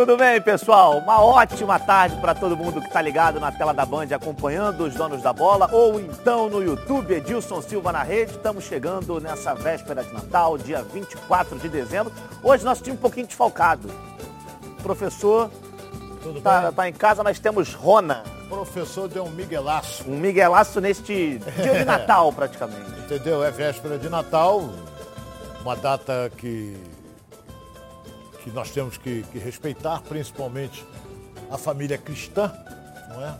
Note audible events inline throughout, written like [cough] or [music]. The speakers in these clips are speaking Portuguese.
Tudo bem, pessoal? Uma ótima tarde para todo mundo que está ligado na tela da Band acompanhando os donos da bola ou então no YouTube, Edilson Silva na rede. Estamos chegando nessa véspera de Natal, dia 24 de dezembro. Hoje nosso time um pouquinho desfalcado. O professor está tá em casa, nós temos Rona. O professor deu um miguelaço. Um miguelaço neste dia de [laughs] Natal, praticamente. Entendeu? É véspera de Natal, uma data que que nós temos que, que respeitar, principalmente a família cristã, não é?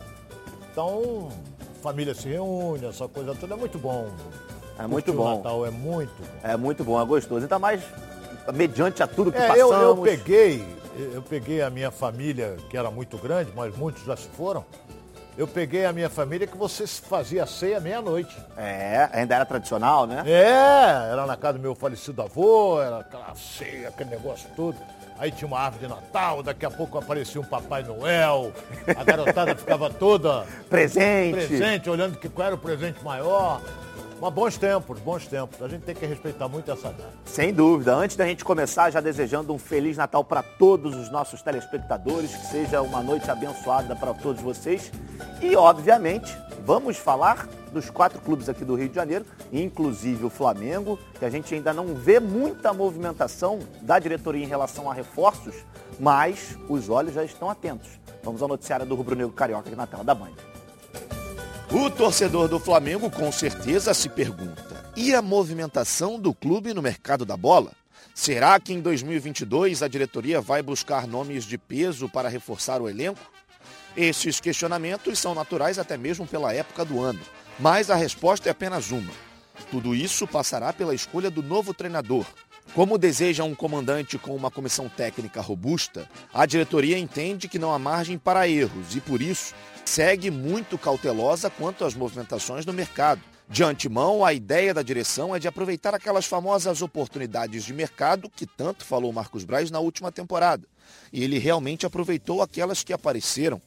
Então, família se reúne, essa coisa toda é muito bom. É muito bom. O Natal é muito bom. É muito bom, é gostoso. Ainda mais mediante a tudo que é, passamos. Eu, eu peguei, eu peguei a minha família, que era muito grande, mas muitos já se foram. Eu peguei a minha família que você fazia ceia meia-noite. É, ainda era tradicional, né? É, era na casa do meu falecido avô, era aquela ceia, aquele negócio todo. Aí tinha uma árvore de Natal, daqui a pouco aparecia um Papai Noel, a garotada ficava toda [laughs] presente, presente, olhando que qual era o presente maior. Mas bons tempos, bons tempos. A gente tem que respeitar muito essa data. Sem dúvida. Antes da gente começar, já desejando um Feliz Natal para todos os nossos telespectadores, que seja uma noite abençoada para todos vocês. E, obviamente, vamos falar dos quatro clubes aqui do Rio de Janeiro, inclusive o Flamengo, que a gente ainda não vê muita movimentação da diretoria em relação a reforços, mas os olhos já estão atentos. Vamos ao noticiário do Rubro Negro Carioca aqui na tela da Band. O torcedor do Flamengo com certeza se pergunta: e a movimentação do clube no mercado da bola? Será que em 2022 a diretoria vai buscar nomes de peso para reforçar o elenco? Esses questionamentos são naturais até mesmo pela época do ano, mas a resposta é apenas uma. Tudo isso passará pela escolha do novo treinador. Como deseja um comandante com uma comissão técnica robusta, a diretoria entende que não há margem para erros e, por isso, segue muito cautelosa quanto às movimentações no mercado. De antemão, a ideia da direção é de aproveitar aquelas famosas oportunidades de mercado que tanto falou Marcos Braz na última temporada. E ele realmente aproveitou aquelas que apareceram.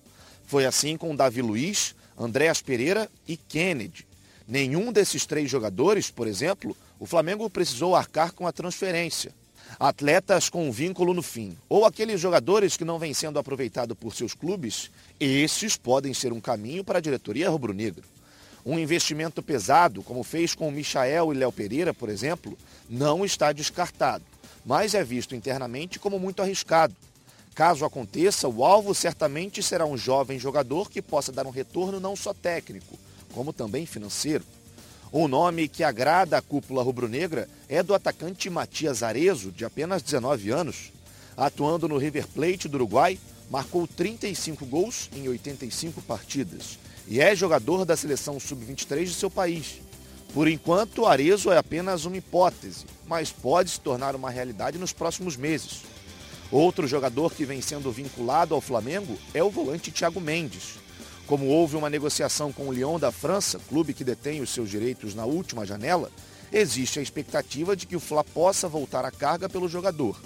Foi assim com Davi Luiz, Andréas Pereira e Kennedy. Nenhum desses três jogadores, por exemplo, o Flamengo precisou arcar com a transferência atletas com vínculo no fim, ou aqueles jogadores que não vêm sendo aproveitados por seus clubes, esses podem ser um caminho para a diretoria rubro-negra. Um investimento pesado, como fez com o Michael e Léo Pereira, por exemplo, não está descartado, mas é visto internamente como muito arriscado. Caso aconteça, o alvo certamente será um jovem jogador que possa dar um retorno não só técnico, como também financeiro. O nome que agrada a cúpula rubro-negra é do atacante Matias Arezo, de apenas 19 anos. Atuando no River Plate do Uruguai, marcou 35 gols em 85 partidas e é jogador da seleção sub-23 de seu país. Por enquanto, Arezo é apenas uma hipótese, mas pode se tornar uma realidade nos próximos meses. Outro jogador que vem sendo vinculado ao Flamengo é o volante Thiago Mendes. Como houve uma negociação com o Lyon da França, clube que detém os seus direitos na última janela, existe a expectativa de que o Fla possa voltar à carga pelo jogador.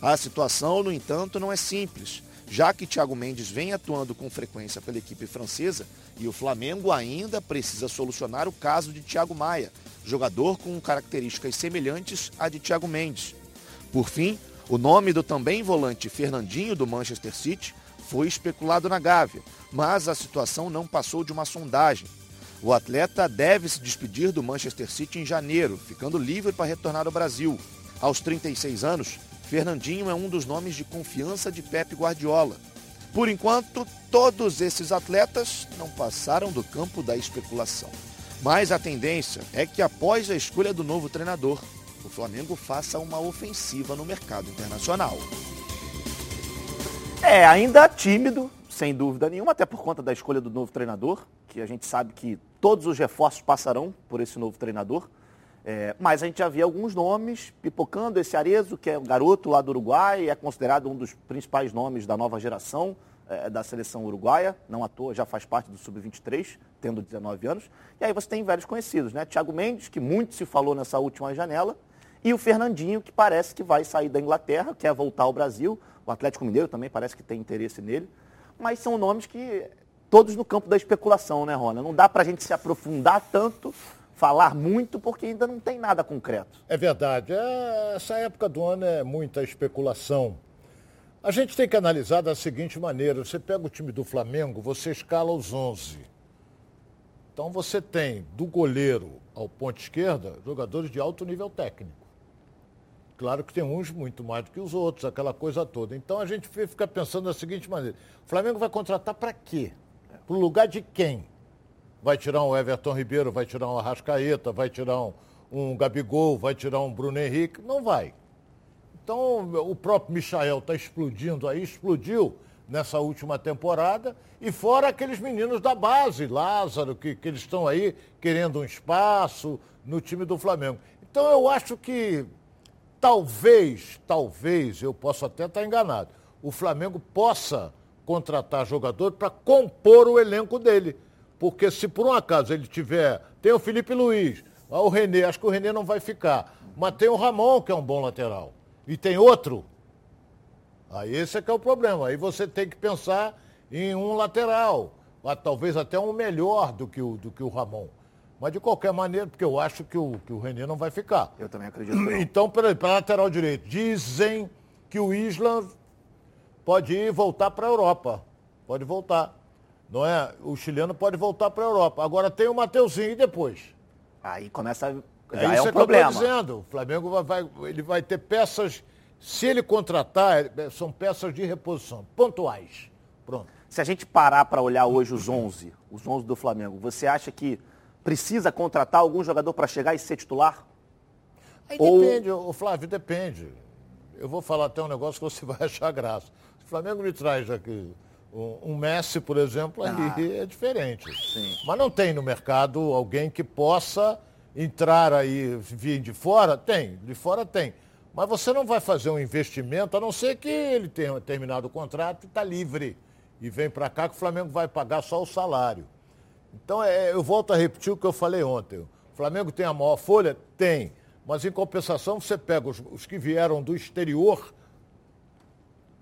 A situação, no entanto, não é simples, já que Thiago Mendes vem atuando com frequência pela equipe francesa e o Flamengo ainda precisa solucionar o caso de Thiago Maia, jogador com características semelhantes à de Thiago Mendes. Por fim, o nome do também volante Fernandinho do Manchester City foi especulado na Gávea, mas a situação não passou de uma sondagem. O atleta deve se despedir do Manchester City em janeiro, ficando livre para retornar ao Brasil. Aos 36 anos, Fernandinho é um dos nomes de confiança de Pep Guardiola. Por enquanto, todos esses atletas não passaram do campo da especulação. Mas a tendência é que após a escolha do novo treinador, o Flamengo faça uma ofensiva no mercado internacional. É, ainda tímido, sem dúvida nenhuma, até por conta da escolha do novo treinador, que a gente sabe que todos os reforços passarão por esse novo treinador. É, mas a gente já via alguns nomes pipocando. Esse Arezo, que é um garoto lá do Uruguai, é considerado um dos principais nomes da nova geração é, da seleção uruguaia. Não à toa, já faz parte do Sub-23, tendo 19 anos. E aí você tem velhos conhecidos, né? Thiago Mendes, que muito se falou nessa última janela. E o Fernandinho, que parece que vai sair da Inglaterra, quer voltar ao Brasil. O Atlético Mineiro também parece que tem interesse nele. Mas são nomes que todos no campo da especulação, né, Rona? Não dá para a gente se aprofundar tanto, falar muito, porque ainda não tem nada concreto. É verdade. É, essa época do ano é muita especulação. A gente tem que analisar da seguinte maneira: você pega o time do Flamengo, você escala os 11. Então você tem do goleiro ao ponto esquerda jogadores de alto nível técnico. Claro que tem uns muito mais do que os outros, aquela coisa toda. Então a gente fica pensando da seguinte maneira: o Flamengo vai contratar para quê? Para o lugar de quem? Vai tirar um Everton Ribeiro, vai tirar um Arrascaeta, vai tirar um, um Gabigol, vai tirar um Bruno Henrique? Não vai. Então, o próprio Michael está explodindo aí, explodiu nessa última temporada, e fora aqueles meninos da base, Lázaro, que, que eles estão aí querendo um espaço no time do Flamengo. Então, eu acho que talvez, talvez, eu posso até estar enganado, o Flamengo possa contratar jogador para compor o elenco dele. Porque se por um acaso ele tiver. Tem o Felipe Luiz, o Renê, acho que o Renê não vai ficar. Mas tem o Ramon, que é um bom lateral e tem outro, aí esse é que é o problema. Aí você tem que pensar em um lateral, talvez até um melhor do que o, do que o Ramon. Mas de qualquer maneira, porque eu acho que o, que o Renê não vai ficar. Eu também acredito. Então, para lateral direito, dizem que o Isla pode ir voltar para a Europa. Pode voltar. Não é? O chileno pode voltar para a Europa. Agora tem o Mateuzinho e depois. Aí começa é isso é, é que problema. eu estou dizendo. O Flamengo vai, ele vai ter peças, se ele contratar, é, são peças de reposição, pontuais. Pronto. Se a gente parar para olhar hoje os 11, os 11 do Flamengo, você acha que precisa contratar algum jogador para chegar e ser titular? Aí Ou... depende, o Flávio, depende. Eu vou falar até um negócio que você [laughs] vai achar graça. Se o Flamengo me traz aqui um, um Messi, por exemplo, ah. aí é diferente. Sim. Mas não tem no mercado alguém que possa entrar aí, vir de fora? Tem, de fora tem. Mas você não vai fazer um investimento, a não ser que ele tenha terminado o contrato e está livre. E vem para cá que o Flamengo vai pagar só o salário. Então, é, eu volto a repetir o que eu falei ontem. O Flamengo tem a maior folha? Tem. Mas, em compensação, você pega os, os que vieram do exterior,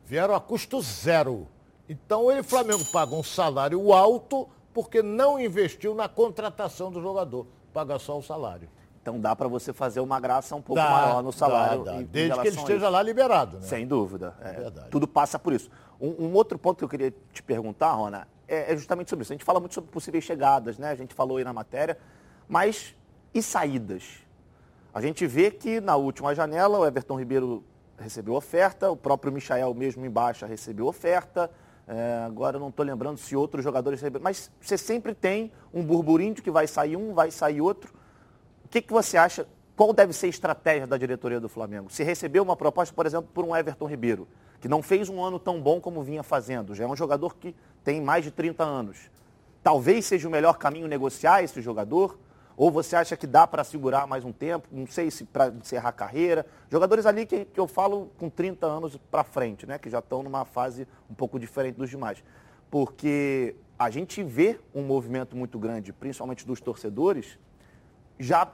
vieram a custo zero. Então, ele, o Flamengo paga um salário alto porque não investiu na contratação do jogador paga só o salário. Então dá para você fazer uma graça um pouco dá, maior no salário. Dá, dá. Em, Desde em que ele esteja lá liberado. Né? Sem dúvida. É, é tudo passa por isso. Um, um, outro ponto que eu queria te perguntar, Rona, é, é, justamente sobre isso. A gente fala muito sobre possíveis chegadas, né? A gente falou aí na matéria. Mas e saídas? A gente vê que na última janela o Everton Ribeiro recebeu oferta, o próprio Michael mesmo em baixa recebeu oferta. É, agora não estou lembrando se outros jogadores. Mas você sempre tem um burburinho de que vai sair um, vai sair outro. O que, que você acha? Qual deve ser a estratégia da diretoria do Flamengo? Se receber uma proposta, por exemplo, por um Everton Ribeiro, que não fez um ano tão bom como vinha fazendo, já é um jogador que tem mais de 30 anos. Talvez seja o melhor caminho negociar esse jogador ou você acha que dá para segurar mais um tempo? Não sei se para encerrar a carreira. Jogadores ali que, que eu falo com 30 anos para frente, né? Que já estão numa fase um pouco diferente dos demais. Porque a gente vê um movimento muito grande, principalmente dos torcedores, já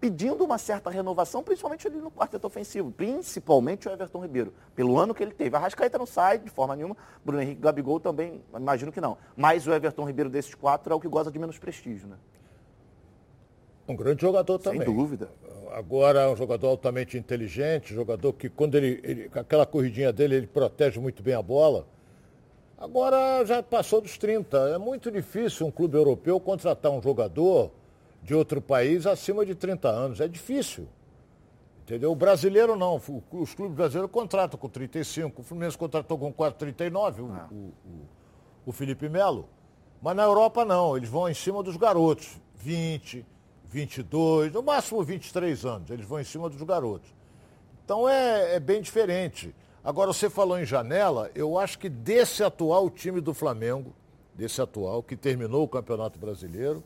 pedindo uma certa renovação, principalmente ali no quarteto ofensivo, principalmente o Everton Ribeiro, pelo ano que ele teve. A Rascaeta não sai de forma nenhuma, Bruno Henrique Gabigol também, imagino que não. Mas o Everton Ribeiro desses quatro é o que goza de menos prestígio, né? Um grande jogador também. Sem dúvida. Agora é um jogador altamente inteligente, jogador que quando ele, ele, aquela corridinha dele, ele protege muito bem a bola. Agora já passou dos 30. É muito difícil um clube europeu contratar um jogador de outro país acima de 30 anos. É difícil. Entendeu? O brasileiro não. Os clubes brasileiros contratam com 35. O Fluminense contratou com 4,39, o, ah. o, o, o Felipe Melo. Mas na Europa não. Eles vão em cima dos garotos. 20, 22, no máximo 23 anos. Eles vão em cima dos garotos. Então é, é bem diferente. Agora, você falou em janela, eu acho que desse atual time do Flamengo, desse atual, que terminou o Campeonato Brasileiro,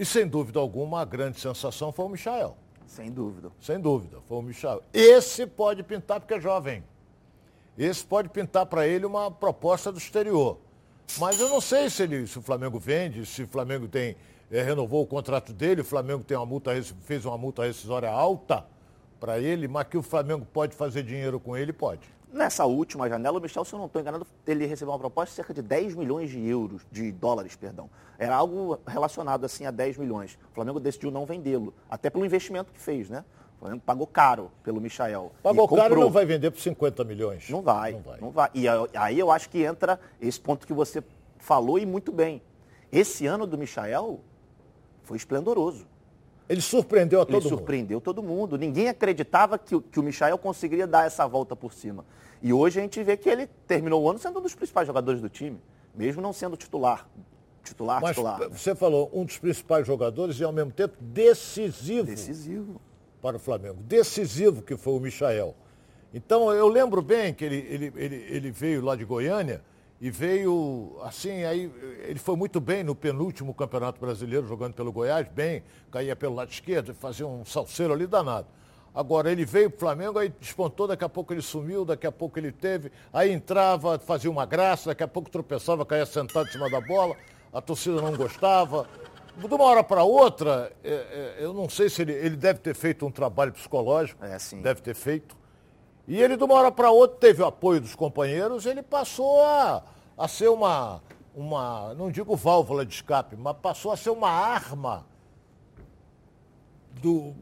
e sem dúvida alguma, a grande sensação foi o Michael. Sem dúvida. Sem dúvida, foi o Michael. Esse pode pintar porque é jovem. Esse pode pintar para ele uma proposta do exterior. Mas eu não sei se, ele, se o Flamengo vende, se o Flamengo tem é, renovou o contrato dele, o Flamengo tem uma multa, fez uma multa rescisória alta para ele, mas que o Flamengo pode fazer dinheiro com ele, pode. Nessa última janela, o Michel, se eu não estou enganado, ele recebeu uma proposta de cerca de 10 milhões de euros, de dólares, perdão. Era algo relacionado assim a 10 milhões. O Flamengo decidiu não vendê-lo, até pelo investimento que fez, né? O Flamengo pagou caro pelo Michael. Pagou caro e não vai vender por 50 milhões. Não vai, não vai. Não vai. E aí eu acho que entra esse ponto que você falou e muito bem. Esse ano do Michael foi esplendoroso. Ele surpreendeu a todo Ele mundo. surpreendeu todo mundo. Ninguém acreditava que, que o Michael conseguiria dar essa volta por cima. E hoje a gente vê que ele terminou o ano sendo um dos principais jogadores do time, mesmo não sendo titular. Titular, Mas titular. Você falou um dos principais jogadores e ao mesmo tempo decisivo. Decisivo. Para o Flamengo. Decisivo que foi o Michael. Então eu lembro bem que ele, ele, ele, ele veio lá de Goiânia e veio assim, aí ele foi muito bem no penúltimo Campeonato Brasileiro, jogando pelo Goiás, bem, caía pelo lado esquerdo, fazia um salseiro ali danado. Agora ele veio para o Flamengo, aí despontou, daqui a pouco ele sumiu, daqui a pouco ele teve, aí entrava, fazia uma graça, daqui a pouco tropeçava, caía sentado em cima da bola, a torcida não gostava. De uma hora para outra, é, é, eu não sei se ele, ele deve ter feito um trabalho psicológico, é, sim. deve ter feito e ele, de uma hora para outra, teve o apoio dos companheiros, ele passou a, a ser uma, uma, não digo válvula de escape, mas passou a ser uma arma do,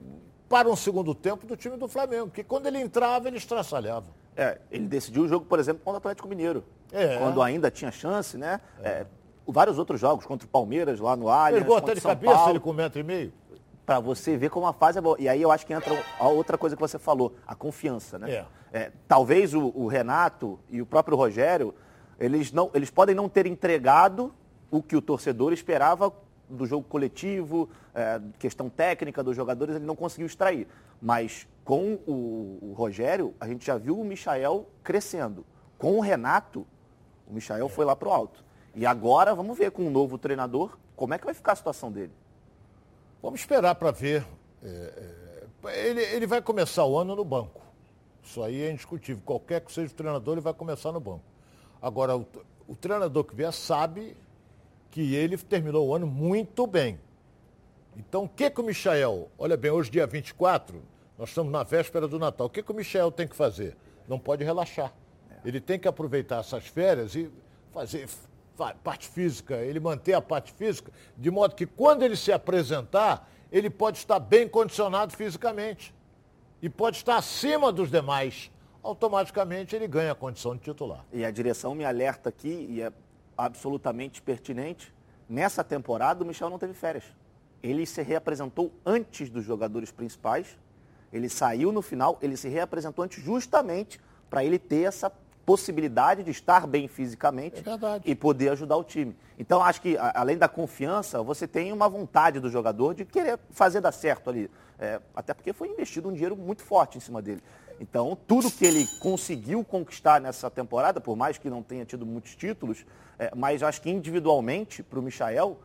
para um segundo tempo do time do Flamengo, que quando ele entrava, ele estraçalhava. É, ele decidiu o jogo, por exemplo, contra o Atlético Mineiro. É. Quando ainda tinha chance, né? É. vários outros jogos, contra o Palmeiras, lá no Allianz, Pegou até de São cabeça Paulo. ele com um metro e meio para você ver como a fase é boa. E aí eu acho que entra a outra coisa que você falou, a confiança, né? É. É, talvez o, o, Renato e o próprio Rogério, eles, não, eles podem não ter entregado o que o torcedor esperava do jogo coletivo, é, questão técnica dos jogadores, ele não conseguiu extrair. Mas com o, o, Rogério, a gente já viu o Michael crescendo. Com o Renato, o Michael foi lá pro alto. E agora, vamos ver com o novo treinador, como é que vai ficar a situação dele. Vamos esperar para ver. É, é, ele, ele vai começar o ano no banco. Isso aí é indiscutível. Qualquer que seja o treinador, ele vai começar no banco. Agora, o, o treinador que vier sabe que ele terminou o ano muito bem. Então, o que, que o Michael, olha bem, hoje dia 24, nós estamos na véspera do Natal, o que, que o Michel tem que fazer? Não pode relaxar. Ele tem que aproveitar essas férias e fazer parte física, ele manter a parte física, de modo que quando ele se apresentar, ele pode estar bem condicionado fisicamente e pode estar acima dos demais. Automaticamente ele ganha a condição de titular. E a direção me alerta aqui, e é absolutamente pertinente, nessa temporada o Michel não teve férias. Ele se reapresentou antes dos jogadores principais, ele saiu no final, ele se reapresentou antes justamente para ele ter essa possibilidade de estar bem fisicamente é e poder ajudar o time. Então, acho que, além da confiança, você tem uma vontade do jogador de querer fazer dar certo ali. É, até porque foi investido um dinheiro muito forte em cima dele. Então, tudo que ele conseguiu conquistar nessa temporada, por mais que não tenha tido muitos títulos, é, mas acho que individualmente, para o Michael,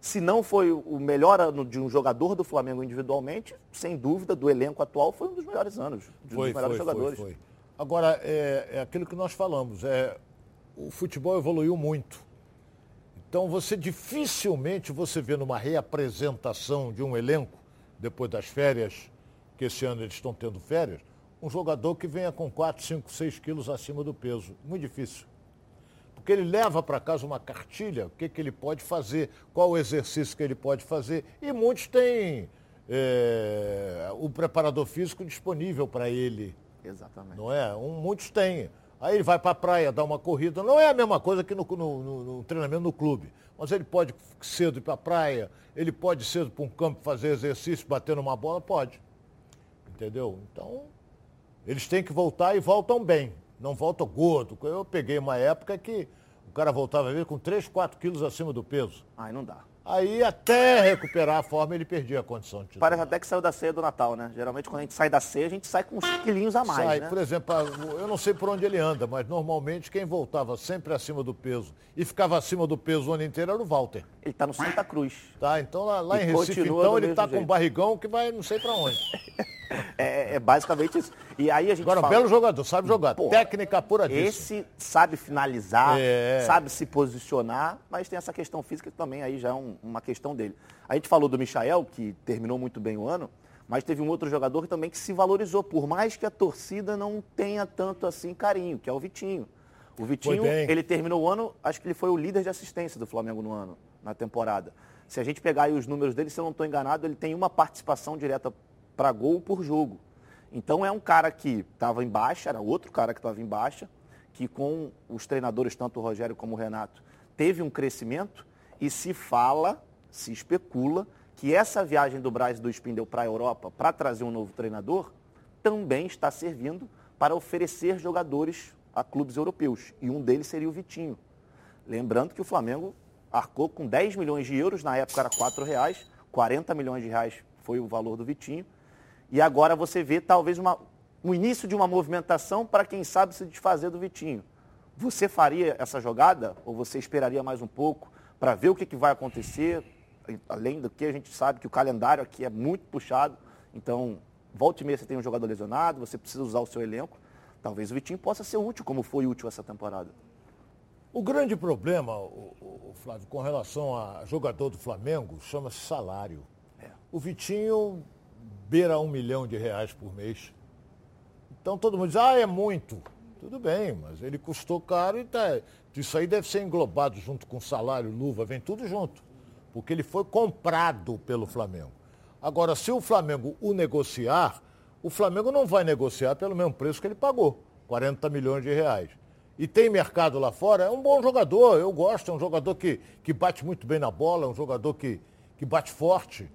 se não foi o melhor ano de um jogador do Flamengo individualmente, sem dúvida, do elenco atual, foi um dos melhores anos, de um foi, dos melhores foi, jogadores. Foi, foi. Agora, é, é, aquilo que nós falamos, é, o futebol evoluiu muito. Então, você dificilmente você vê numa reapresentação de um elenco, depois das férias, que esse ano eles estão tendo férias, um jogador que venha com 4, 5, 6 quilos acima do peso. Muito difícil. Porque ele leva para casa uma cartilha, o que, que ele pode fazer, qual o exercício que ele pode fazer. E muitos têm é, o preparador físico disponível para ele. Exatamente. Não é? Um, muitos têm. Aí ele vai para a praia dar uma corrida. Não é a mesma coisa que no, no, no, no treinamento no clube. Mas ele pode cedo ir para a praia, ele pode cedo para um campo fazer exercício, bater numa bola, pode. Entendeu? Então, eles têm que voltar e voltam bem. Não voltam gordo. Eu peguei uma época que o cara voltava ver com 3, 4 quilos acima do peso. Aí não dá. Aí até recuperar a forma ele perdia a condição de titular. Parece até que saiu da ceia do Natal, né? Geralmente quando a gente sai da ceia, a gente sai com uns quilinhos a mais, sai, né? Por exemplo, eu não sei por onde ele anda, mas normalmente quem voltava sempre acima do peso e ficava acima do peso o ano inteiro era o Walter. Ele está no Santa Cruz. Tá, então lá, lá em Recife, então ele está com um barrigão que vai não sei para onde. [laughs] é, é, basicamente isso. E aí a gente Agora, fala... belo jogador, sabe jogar. Técnica pura disso. Esse sabe finalizar, é. sabe se posicionar, mas tem essa questão física que também aí já é um, uma questão dele. A gente falou do Michael, que terminou muito bem o ano, mas teve um outro jogador também que se valorizou, por mais que a torcida não tenha tanto assim carinho, que é o Vitinho. O Vitinho, ele terminou o ano, acho que ele foi o líder de assistência do Flamengo no ano, na temporada. Se a gente pegar aí os números dele, se eu não estou enganado, ele tem uma participação direta para gol por jogo. Então é um cara que estava em baixa, era outro cara que estava em baixa, que com os treinadores, tanto o Rogério como o Renato, teve um crescimento e se fala, se especula, que essa viagem do Braz e do Spindle para a Europa para trazer um novo treinador também está servindo para oferecer jogadores a clubes europeus. E um deles seria o Vitinho. Lembrando que o Flamengo arcou com 10 milhões de euros, na época era 4 reais, 40 milhões de reais foi o valor do Vitinho. E agora você vê talvez uma, um início de uma movimentação para quem sabe se desfazer do Vitinho. Você faria essa jogada ou você esperaria mais um pouco para ver o que, que vai acontecer? Além do que a gente sabe que o calendário aqui é muito puxado, então volta e meia você tem um jogador lesionado, você precisa usar o seu elenco. Talvez o Vitinho possa ser útil, como foi útil essa temporada. O grande problema, o, o, Flávio, com relação a jogador do Flamengo, chama-se salário. É. O Vitinho beira um milhão de reais por mês. Então todo mundo diz, ah, é muito. Tudo bem, mas ele custou caro e tá, isso aí deve ser englobado junto com salário, luva, vem tudo junto. Porque ele foi comprado pelo Flamengo. Agora, se o Flamengo o negociar, o Flamengo não vai negociar pelo mesmo preço que ele pagou, 40 milhões de reais. E tem mercado lá fora, é um bom jogador, eu gosto, é um jogador que, que bate muito bem na bola, é um jogador que, que bate forte.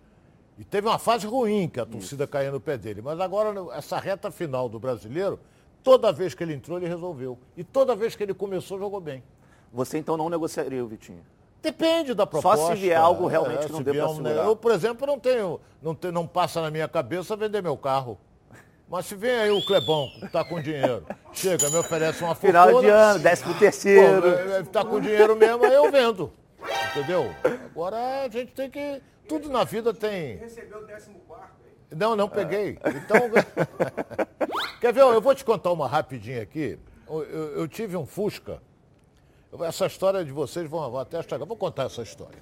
E teve uma fase ruim que a torcida caiu no pé dele. Mas agora, essa reta final do brasileiro, toda vez que ele entrou, ele resolveu. E toda vez que ele começou, jogou bem. Você então não negociaria o Vitinho? Depende da proposta. Só se vier algo realmente é, que não dê para um, Eu, por exemplo, não tenho, não, tenho, não passa na minha cabeça vender meu carro. Mas se vem aí o Clebão, que tá com dinheiro, [laughs] chega, me oferece uma fortuna... Final de ano, décimo terceiro... Está com dinheiro mesmo, aí eu vendo. Entendeu? Agora a gente tem que tudo na vida tem. Recebeu o décimo quarto aí? Não, não peguei. Então. [laughs] Quer ver? Eu vou te contar uma rapidinha aqui. Eu, eu, eu tive um Fusca. Essa história de vocês vão, vão até chegar. Vou contar essa história.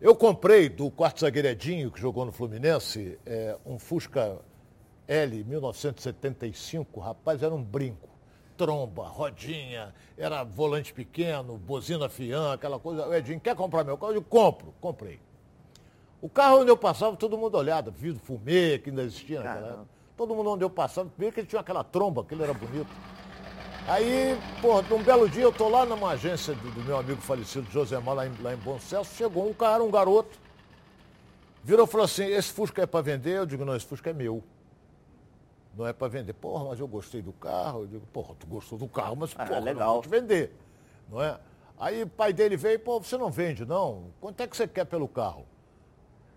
Eu comprei do quarto zagueiredinho que jogou no Fluminense é, um Fusca L 1975. Rapaz, era um brinco. Tromba, rodinha, era volante pequeno, bozina fiã, aquela coisa. O Edinho, quer comprar meu carro? Eu compro. Comprei. O carro onde eu passava, todo mundo olhava, vidro fumê, que ainda existia naquela época. Todo mundo onde eu passava, primeiro que ele tinha aquela tromba, que ele era bonito. Aí, porra, um belo dia eu tô lá numa agência do, do meu amigo falecido Josemar, lá em, lá em Bom Celso, chegou um cara, um garoto, virou e falou assim, esse Fusca é para vender? Eu digo, não, esse Fusca é meu. Não é para vender. Porra, mas eu gostei do carro. Eu digo, porra, tu gostou do carro, mas ah, porra, legal. não vou te vender. Não é? Aí o pai dele veio, pô, você não vende, não? Quanto é que você quer pelo carro?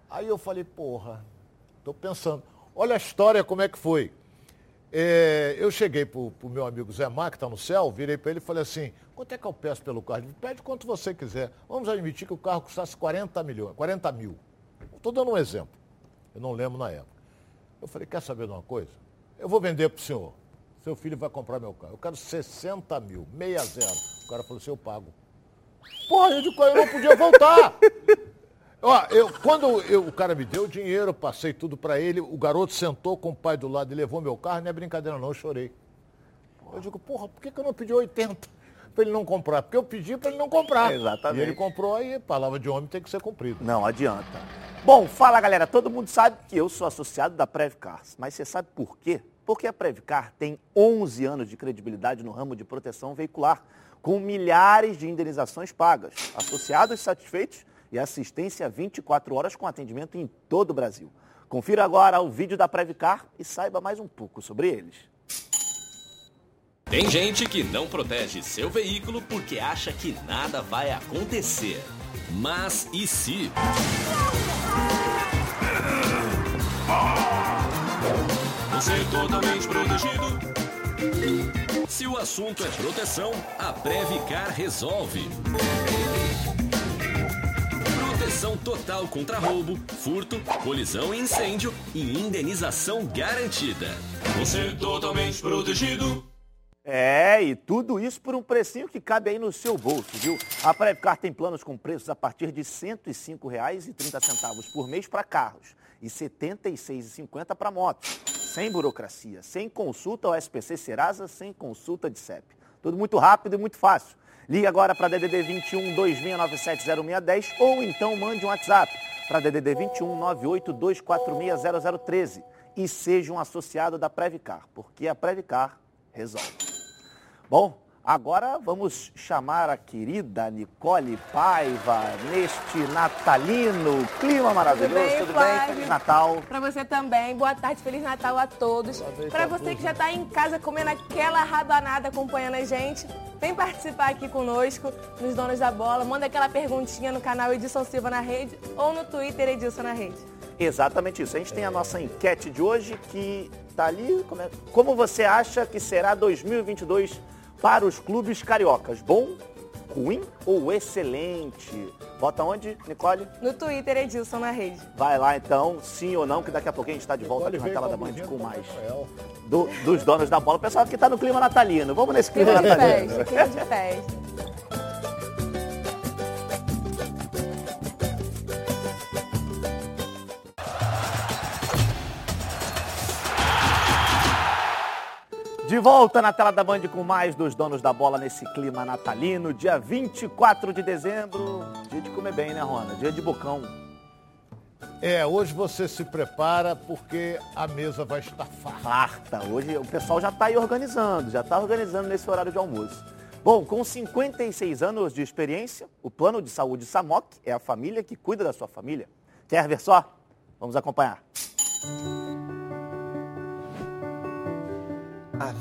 Aí eu falei, porra, estou pensando. Olha a história como é que foi. É, eu cheguei para o meu amigo Zé Mar, que está no céu, virei para ele e falei assim, quanto é que eu peço pelo carro? Ele pede quanto você quiser. Vamos admitir que o carro custasse 40 milhões, 40 mil. Estou dando um exemplo. Eu não lembro na época. Eu falei, quer saber de uma coisa? Eu vou vender para o senhor. Seu filho vai comprar meu carro. Eu quero 60 mil, meia zero. O cara falou assim, eu pago. Porra, eu, eu não podia voltar. Ó, eu, quando eu, o cara me deu o dinheiro, passei tudo para ele, o garoto sentou com o pai do lado e levou meu carro, não é brincadeira não, eu chorei. Eu digo, porra, por que, que eu não pedi 80 para ele não comprar? Porque eu pedi para ele não comprar. Exatamente. E ele comprou aí, palavra de homem tem que ser cumprida. Não adianta. Bom, fala galera, todo mundo sabe que eu sou associado da Prevcar, mas você sabe por quê? Porque a Prevcar tem 11 anos de credibilidade no ramo de proteção veicular, com milhares de indenizações pagas. Associados satisfeitos e assistência 24 horas com atendimento em todo o Brasil. Confira agora o vídeo da Previcar e saiba mais um pouco sobre eles. Tem gente que não protege seu veículo porque acha que nada vai acontecer. Mas e se? Você é totalmente protegido. Se o assunto é proteção, a Previcar resolve. Proteção total contra roubo, furto, colisão e incêndio e indenização garantida. Você é totalmente protegido. É, e tudo isso por um precinho que cabe aí no seu bolso, viu? A Prevcar tem planos com preços a partir de R$ 105,30 por mês para carros e R$ 76,50 para motos. Sem burocracia, sem consulta ao SPC Serasa, sem consulta de CEP. Tudo muito rápido e muito fácil. Ligue agora para DDD 21 26970610 ou então mande um WhatsApp para DDD 21 982460013 e seja um associado da Previcar, porque a Previcar resolve. Bom, Agora vamos chamar a querida Nicole Paiva neste natalino clima maravilhoso. Tudo bem? Tudo bem? Feliz Natal. Para você também. Boa tarde, Feliz Natal a todos. Para você que já está em casa comendo aquela rabanada acompanhando a gente, vem participar aqui conosco nos Donos da Bola. Manda aquela perguntinha no canal Edilson Silva na Rede ou no Twitter Edilson na Rede. Exatamente isso. A gente tem a nossa enquete de hoje que está ali. Como, é... Como você acha que será 2022 para os clubes cariocas. Bom, ruim ou excelente? Bota onde, Nicole? No Twitter, Edilson na rede. Vai lá então, sim ou não, que daqui a pouquinho a gente está de volta aqui na tela da Band com mais do, dos donos da bola. O pessoal aqui está no clima natalino. Vamos nesse clima, clima natalino. De festa, clima de festa. De volta na tela da Band com mais dos donos da bola nesse clima natalino, dia 24 de dezembro, dia de comer bem, né, Rona? Dia de bocão. É, hoje você se prepara porque a mesa vai estar farta. Farta. Hoje o pessoal já está aí organizando, já está organizando nesse horário de almoço. Bom, com 56 anos de experiência, o Plano de Saúde SAMOC é a família que cuida da sua família. Quer ver só? Vamos acompanhar. A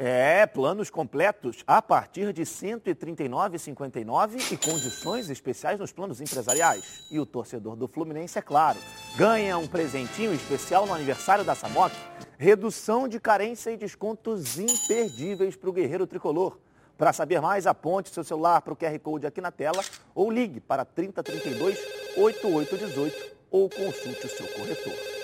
É, planos completos a partir de R$ 139,59 e condições especiais nos planos empresariais. E o torcedor do Fluminense, é claro, ganha um presentinho especial no aniversário da Samok, redução de carência e descontos imperdíveis para o guerreiro tricolor. Para saber mais, aponte seu celular para o QR Code aqui na tela ou ligue para 3032 8818 ou consulte o seu corretor.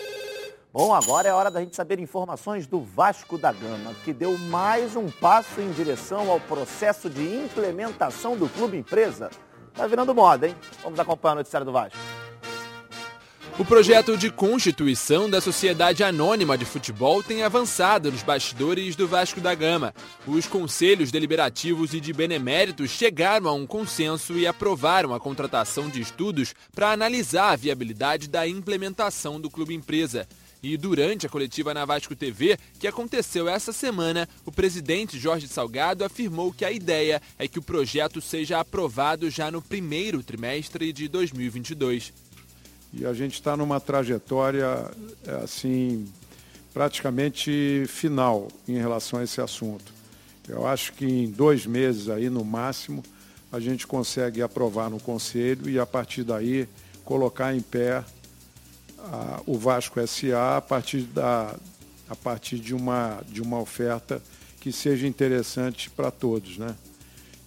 Bom, agora é hora da gente saber informações do Vasco da Gama, que deu mais um passo em direção ao processo de implementação do clube empresa. Tá virando moda, hein? Vamos acompanhar o noticiário do Vasco. O projeto de constituição da Sociedade Anônima de Futebol tem avançado nos bastidores do Vasco da Gama. Os conselhos deliberativos e de beneméritos chegaram a um consenso e aprovaram a contratação de estudos para analisar a viabilidade da implementação do clube empresa. E durante a coletiva na Vasco TV, que aconteceu essa semana, o presidente Jorge Salgado afirmou que a ideia é que o projeto seja aprovado já no primeiro trimestre de 2022. E a gente está numa trajetória, assim, praticamente final em relação a esse assunto. Eu acho que em dois meses aí, no máximo, a gente consegue aprovar no Conselho e, a partir daí, colocar em pé a, o Vasco SA a partir, da, a partir de, uma, de uma oferta que seja interessante para todos. Né?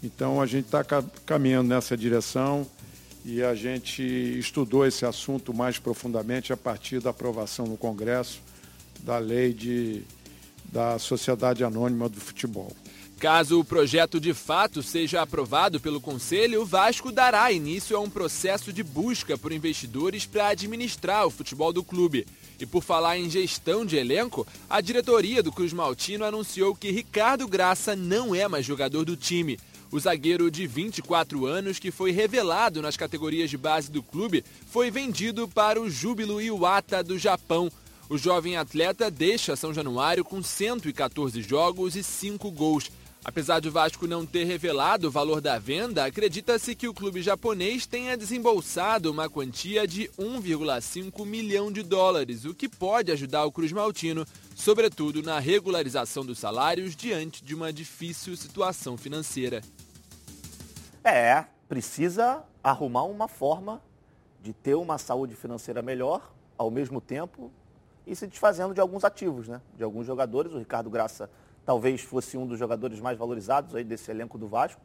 Então a gente está caminhando nessa direção e a gente estudou esse assunto mais profundamente a partir da aprovação no Congresso da lei de, da Sociedade Anônima do Futebol. Caso o projeto de fato seja aprovado pelo Conselho, o Vasco dará início a um processo de busca por investidores para administrar o futebol do clube. E por falar em gestão de elenco, a diretoria do Cruz Maltino anunciou que Ricardo Graça não é mais jogador do time. O zagueiro de 24 anos, que foi revelado nas categorias de base do clube, foi vendido para o Júbilo Iwata do Japão. O jovem atleta deixa São Januário com 114 jogos e 5 gols. Apesar de o Vasco não ter revelado o valor da venda, acredita-se que o clube japonês tenha desembolsado uma quantia de 1,5 milhão de dólares, o que pode ajudar o Cruz Maltino, sobretudo na regularização dos salários diante de uma difícil situação financeira. É, precisa arrumar uma forma de ter uma saúde financeira melhor, ao mesmo tempo, e se desfazendo de alguns ativos, né? De alguns jogadores. O Ricardo Graça talvez fosse um dos jogadores mais valorizados aí desse elenco do Vasco.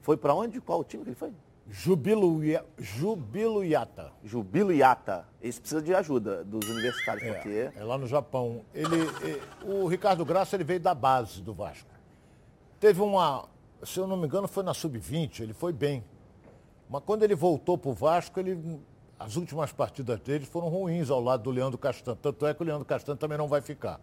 Foi para onde? Qual time que ele foi? Jubilo, Jubilo Iata. Jubilo Iata. Esse precisa de ajuda dos universitários, porque É, é lá no Japão. Ele, eh, o Ricardo Graça ele veio da base do Vasco. Teve uma, se eu não me engano, foi na sub-20, ele foi bem. Mas quando ele voltou para o Vasco, ele, as últimas partidas dele foram ruins ao lado do Leandro Castan. Tanto é que o Leandro Castan também não vai ficar.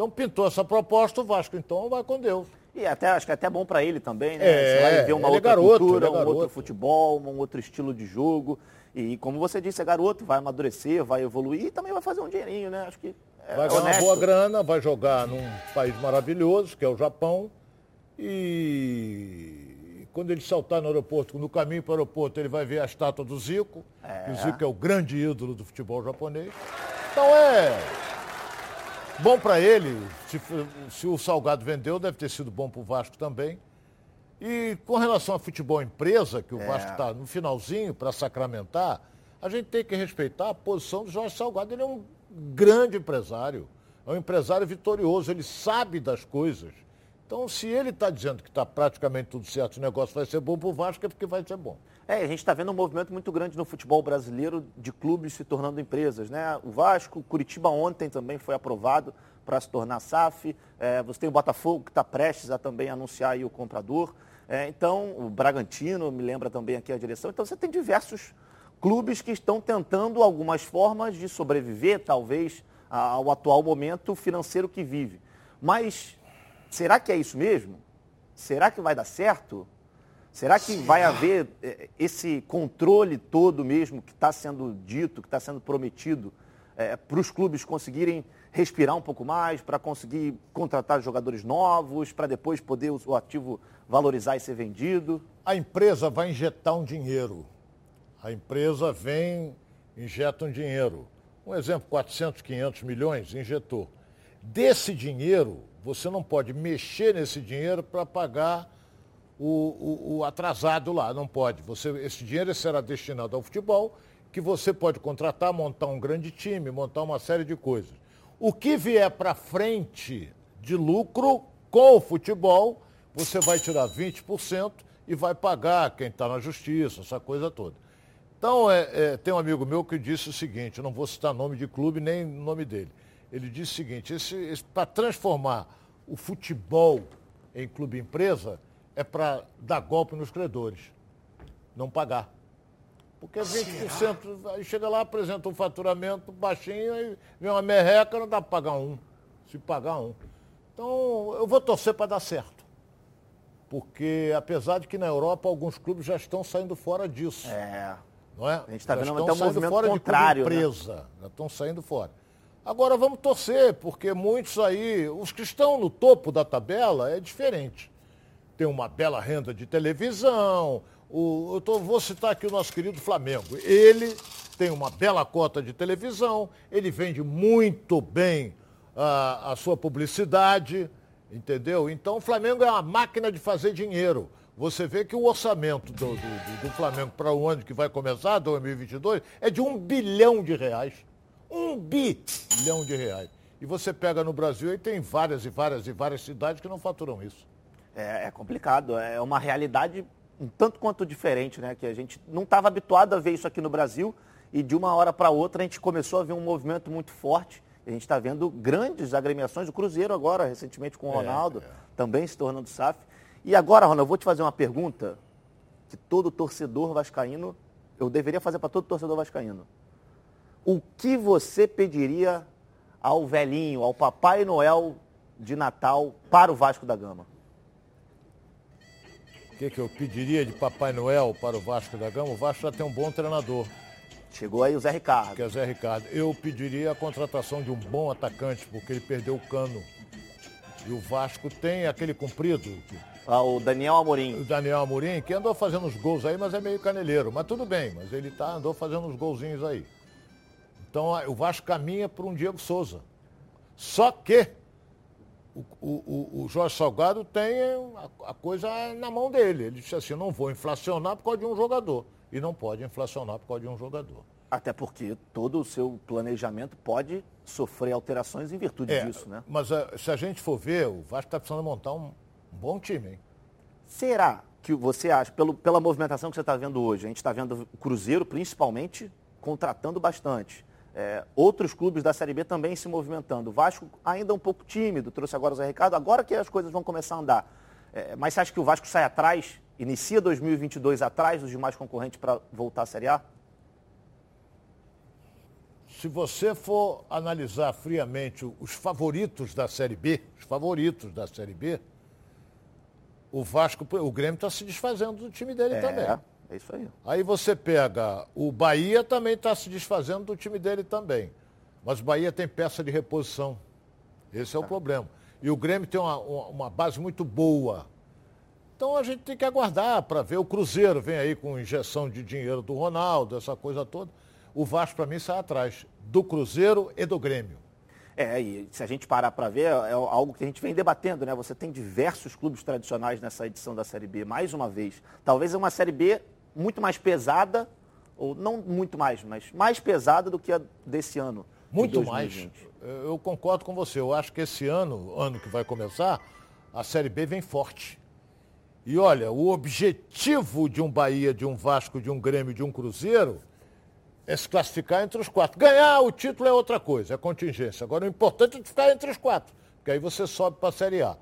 Então pintou essa proposta, o Vasco então vai com Deus. E até, acho que é até bom para ele também, né? É, Você vai ver uma é outra garoto, cultura, é um outro futebol, um outro estilo de jogo. E como você disse, é garoto, vai amadurecer, vai evoluir e também vai fazer um dinheirinho, né? Acho que é Vai ganhar uma boa grana, vai jogar num país maravilhoso, que é o Japão. E quando ele saltar no aeroporto, no caminho para o aeroporto, ele vai ver a estátua do Zico. que O Zico é o grande ídolo do futebol japonês. Então é bom para ele. Se, se o Salgado vendeu, deve ter sido bom para o Vasco também. E com relação a futebol empresa, que o Vasco está no finalzinho para sacramentar, a gente tem que respeitar a posição do Jorge Salgado. Ele é um grande empresário, é um empresário vitorioso, ele sabe das coisas. Então, se ele está dizendo que está praticamente tudo certo, o negócio vai ser bom para o Vasco, é porque vai ser bom. É, a gente está vendo um movimento muito grande no futebol brasileiro de clubes se tornando empresas, né? O Vasco, Curitiba ontem também foi aprovado para se tornar SAF. É, você tem o Botafogo que está prestes a também anunciar o comprador. É, então, o Bragantino me lembra também aqui a direção. Então, você tem diversos clubes que estão tentando algumas formas de sobreviver, talvez, ao atual momento financeiro que vive. Mas será que é isso mesmo? Será que vai dar certo? Será que vai haver eh, esse controle todo mesmo que está sendo dito, que está sendo prometido, para os clubes conseguirem respirar um pouco mais, para conseguir contratar jogadores novos, para depois poder o ativo valorizar e ser vendido? A empresa vai injetar um dinheiro. A empresa vem, injeta um dinheiro. Um exemplo, 400, 500 milhões, injetou. Desse dinheiro, você não pode mexer nesse dinheiro para pagar o, o- o atrasado lá, não pode. Você, esse dinheiro será destinado ao futebol, que você pode contratar, montar um grande time, montar uma série de coisas. O que vier para frente de lucro com o futebol, você vai tirar 20% e vai pagar quem está na justiça, essa coisa toda. Então, é, é, tem um amigo meu que disse o seguinte, não vou citar nome de clube nem nome dele. Ele disse o seguinte, para transformar o futebol em clube empresa, é para dar golpe nos credores, não pagar. Porque 20%, aí chega lá, apresenta um faturamento baixinho, aí vem uma merreca, não dá para pagar um, se pagar um. Então, eu vou torcer para dar certo. Porque, apesar de que na Europa alguns clubes já estão saindo fora disso. É. Não é? A gente tá Já vendo até um movimento fora contrário, de né? empresa. Já estão saindo fora. Agora vamos torcer, porque muitos aí, os que estão no topo da tabela é diferente. Tem uma bela renda de televisão. O, eu tô- vou citar aqui o nosso querido Flamengo. Ele tem uma bela cota de televisão, ele vende muito bem a, a sua publicidade, entendeu? Então o Flamengo é uma máquina de fazer dinheiro. Você vê que o orçamento do, do- do- do Flamengo para o ano que vai começar, 2022, é de um bilhão de reais. Um bilhão de reais. E você pega no Brasil e tem várias e várias e várias cidades que não faturam isso. É, é complicado, é uma realidade um tanto quanto diferente, né? Que a gente não estava habituado a ver isso aqui no Brasil e de uma hora para outra a gente começou a ver um movimento muito forte. A gente está vendo grandes agremiações, o Cruzeiro agora, recentemente com o Ronaldo, também se tornando SAF. E agora, Ronaldo, eu vou te fazer uma pergunta que todo torcedor vascaíno, eu deveria fazer para todo torcedor vascaíno. O que você pediria ao velhinho, ao Papai Noel de Natal para o Vasco da Gama? O que, que eu pediria de Papai Noel para o Vasco da Gama? O Vasco já tem um bom treinador, Chegou aí o Zé Ricardo. que é Zé Ricardo. Eu pediria a contratação de um bom atacante, porque ele perdeu o cano. E o Vasco tem aquele comprido, Ah, o Daniel o Amorim. Daniel Amorim, que andou fazendo uns gols aí, mas é meio caneleiro. Mas tudo bem, mas ele tá, andou fazendo uns golzinhos aí. Então a- o Vasco caminha para um Diego Souza. Só que o, o, o Jorge Salgado tem a, a, coisa na mão dele. Ele disse assim, não vou inflacionar por causa de um jogador. E não pode inflacionar por causa de um jogador. Até porque todo o seu planejamento pode sofrer alterações em virtude é, disso, né? Mas uh, se a gente for ver, o Vasco está precisando montar um, um, bom time, hein? Será que você acha, pelo, pela movimentação que você está vendo hoje, a gente está vendo o Cruzeiro principalmente contratando bastante. É, outros clubes da Série B também se movimentando. O Vasco ainda um pouco tímido, trouxe agora o Zé Ricardo, agora que as coisas vão começar a andar. É, mas você acha que o Vasco sai atrás, inicia 2022 atrás dos demais concorrentes para voltar à Série A? Se você for analisar friamente os favoritos da Série B, os favoritos da Série B, o Vasco, o Grêmio está se desfazendo do time dele é. também. É isso aí. Aí você pega o Bahia também está se desfazendo do time dele também. Mas o Bahia tem peça de reposição. Esse é o problema. E o Grêmio tem uma, uma base muito boa. Então a gente tem que aguardar para ver. O Cruzeiro vem aí com injeção de dinheiro do Ronaldo, essa coisa toda. O Vasco, para mim, sai atrás do Cruzeiro e do Grêmio. É, e se a gente parar para ver, é algo que a gente vem debatendo, né? Você tem diversos clubes tradicionais nessa edição da Série B, mais uma vez. Talvez é uma Série B muito mais pesada, ou não muito mais, mas mais pesada do que a desse ano. Muito mais. Eu concordo com você. Eu acho que esse ano, ano que vai começar, a Série B vem forte. E olha, o objetivo de um Bahia, de um Vasco, de um Grêmio, de um Cruzeiro é se classificar entre os quatro. Ganhar o título é outra coisa, é contingência. Agora o importante é ficar entre os quatro, porque aí você sobe para a Série A.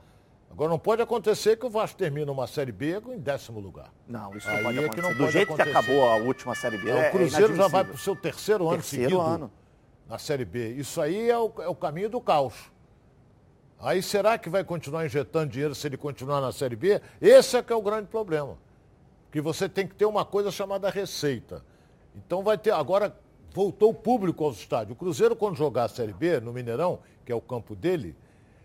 Agora não pode acontecer que o Vasco termine uma Série B em décimo lugar. Não, isso não pode é acontecer. Não Do pode jeito acontecer. que acabou a última Série B. É, é o Cruzeiro já vai para o seu terceiro, terceiro ano seguido ano. na Série B. Isso aí é o, é o caminho do caos. Aí será que vai continuar injetando dinheiro se ele continuar na Série B? Esse é que é o grande problema. Que você tem que ter uma coisa chamada receita. Então vai ter. Agora voltou o público aos estádios. O Cruzeiro, quando jogar a Série B no Mineirão, que é o campo dele,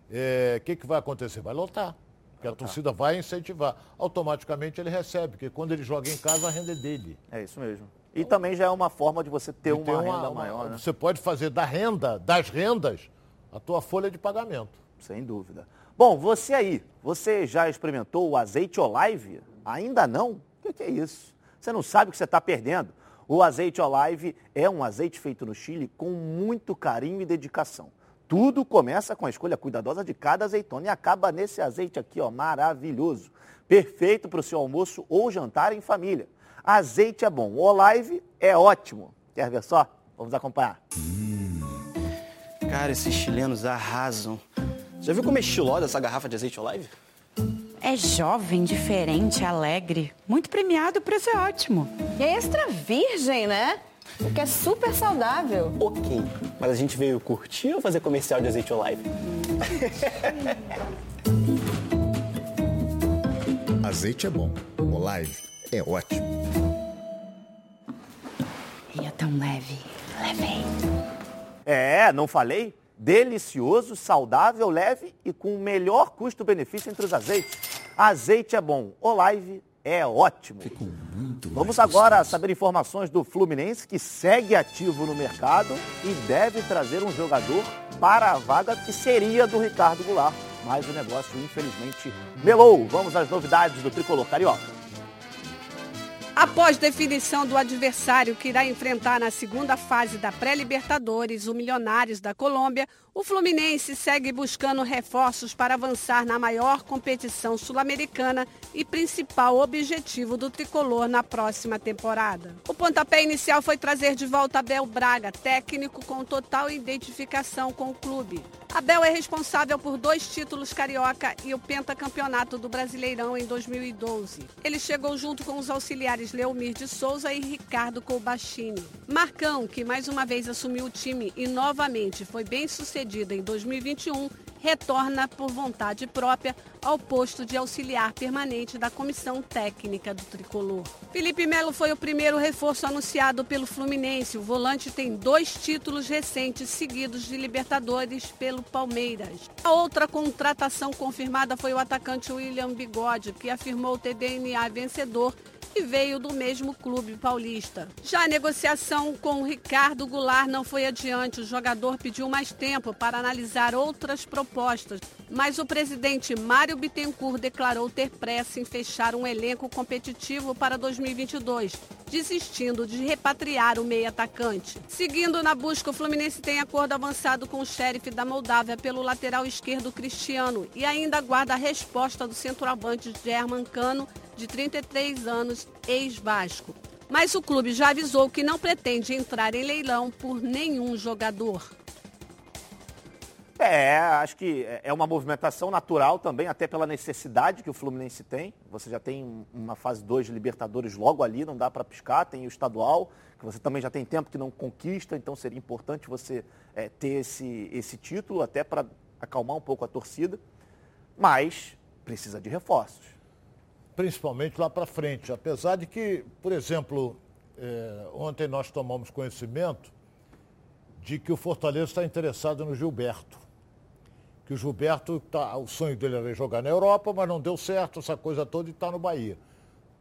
o é, que, que vai acontecer? Vai lotar. Porque a torcida vai incentivar. Automaticamente ele recebe, porque quando ele joga em casa, a renda é dele. É isso mesmo. E então, também já é uma forma de você ter, uma, uma, renda uma, maior. Né? Você pode fazer da renda, das rendas, a tua folha de pagamento. Sem dúvida. Bom, você aí, você já experimentou o azeite Olive? Ainda não? O que é isso? Você não sabe o que você está perdendo. O azeite Olive é um azeite feito no Chile com muito carinho e dedicação. Tudo começa com a escolha cuidadosa de cada azeitona e acaba nesse azeite aqui, ó, maravilhoso. Perfeito para o seu almoço ou jantar em família. Azeite é bom, o Olive é ótimo. Quer ver só? Vamos acompanhar. Hum. Cara, esses chilenos arrasam. Já viu como é estilosa essa garrafa de azeite Olive? É jovem, diferente, alegre. Muito premiado, o preço é ótimo. E é extra virgem, né? O que é super saudável. Ok, mas a gente veio curtir ou fazer comercial de azeite Olive? [laughs] azeite é bom, Olive é ótimo. E é tão leve, levei. É, não falei? Delicioso, saudável, leve e com o melhor custo-benefício entre os azeites. Azeite é bom, Olive é ótimo. Ficou muito Vamos agora saber informações do Fluminense, que segue ativo no mercado e deve trazer um jogador para a vaga que seria do Ricardo Goulart. Mas o negócio, infelizmente, melou. Vamos às novidades do Tricolor Carioca. Após definição do adversário que irá enfrentar na segunda fase da pré-Libertadores, o Milionários da Colômbia, o Fluminense segue buscando reforços para avançar na maior competição sul-americana e principal objetivo do tricolor na próxima temporada. O pontapé inicial foi trazer de volta Abel Braga, técnico com total identificação com o clube. Abel é responsável por dois títulos carioca e o pentacampeonato do Brasileirão em 2012. Ele chegou junto com os auxiliares Leomir de Souza e Ricardo Colbachini. Marcão, que mais uma vez assumiu o time e novamente foi bem sucedido em 2021, retorna por vontade própria ao posto de auxiliar permanente da comissão técnica do tricolor. Felipe Melo foi o primeiro reforço anunciado pelo Fluminense. O volante tem dois títulos recentes seguidos de Libertadores pelo Palmeiras. A outra contratação confirmada foi o atacante William Bigode, que afirmou ter DNA vencedor e veio do mesmo clube paulista. Já a negociação com o Ricardo Goulart não foi adiante. O jogador pediu mais tempo para analisar outras propostas, mas o presidente Mário Bittencourt declarou ter pressa em fechar um elenco competitivo para 2022, desistindo de repatriar o meio atacante. Seguindo na busca, o Fluminense tem acordo avançado com o xerife da Moldávia pelo lateral esquerdo Cristiano e ainda aguarda a resposta do centroavante German Cano de 33 anos, ex-Vasco. Mas o clube já avisou que não pretende entrar em leilão por nenhum jogador. É, acho que é uma movimentação natural também, até pela necessidade que o Fluminense tem. Você já tem uma fase 2 de Libertadores logo ali, não dá para piscar, tem o estadual, que você também já tem tempo que não conquista, então seria importante você é, ter esse, esse título, até para acalmar um pouco a torcida. Mas precisa de reforços principalmente lá para frente. Apesar de que, por exemplo, é, ontem nós tomamos conhecimento de que o Fortaleza está interessado no Gilberto. Que o Gilberto, tá, o sonho dele era jogar na Europa, mas não deu certo, essa coisa toda, e está no Bahia.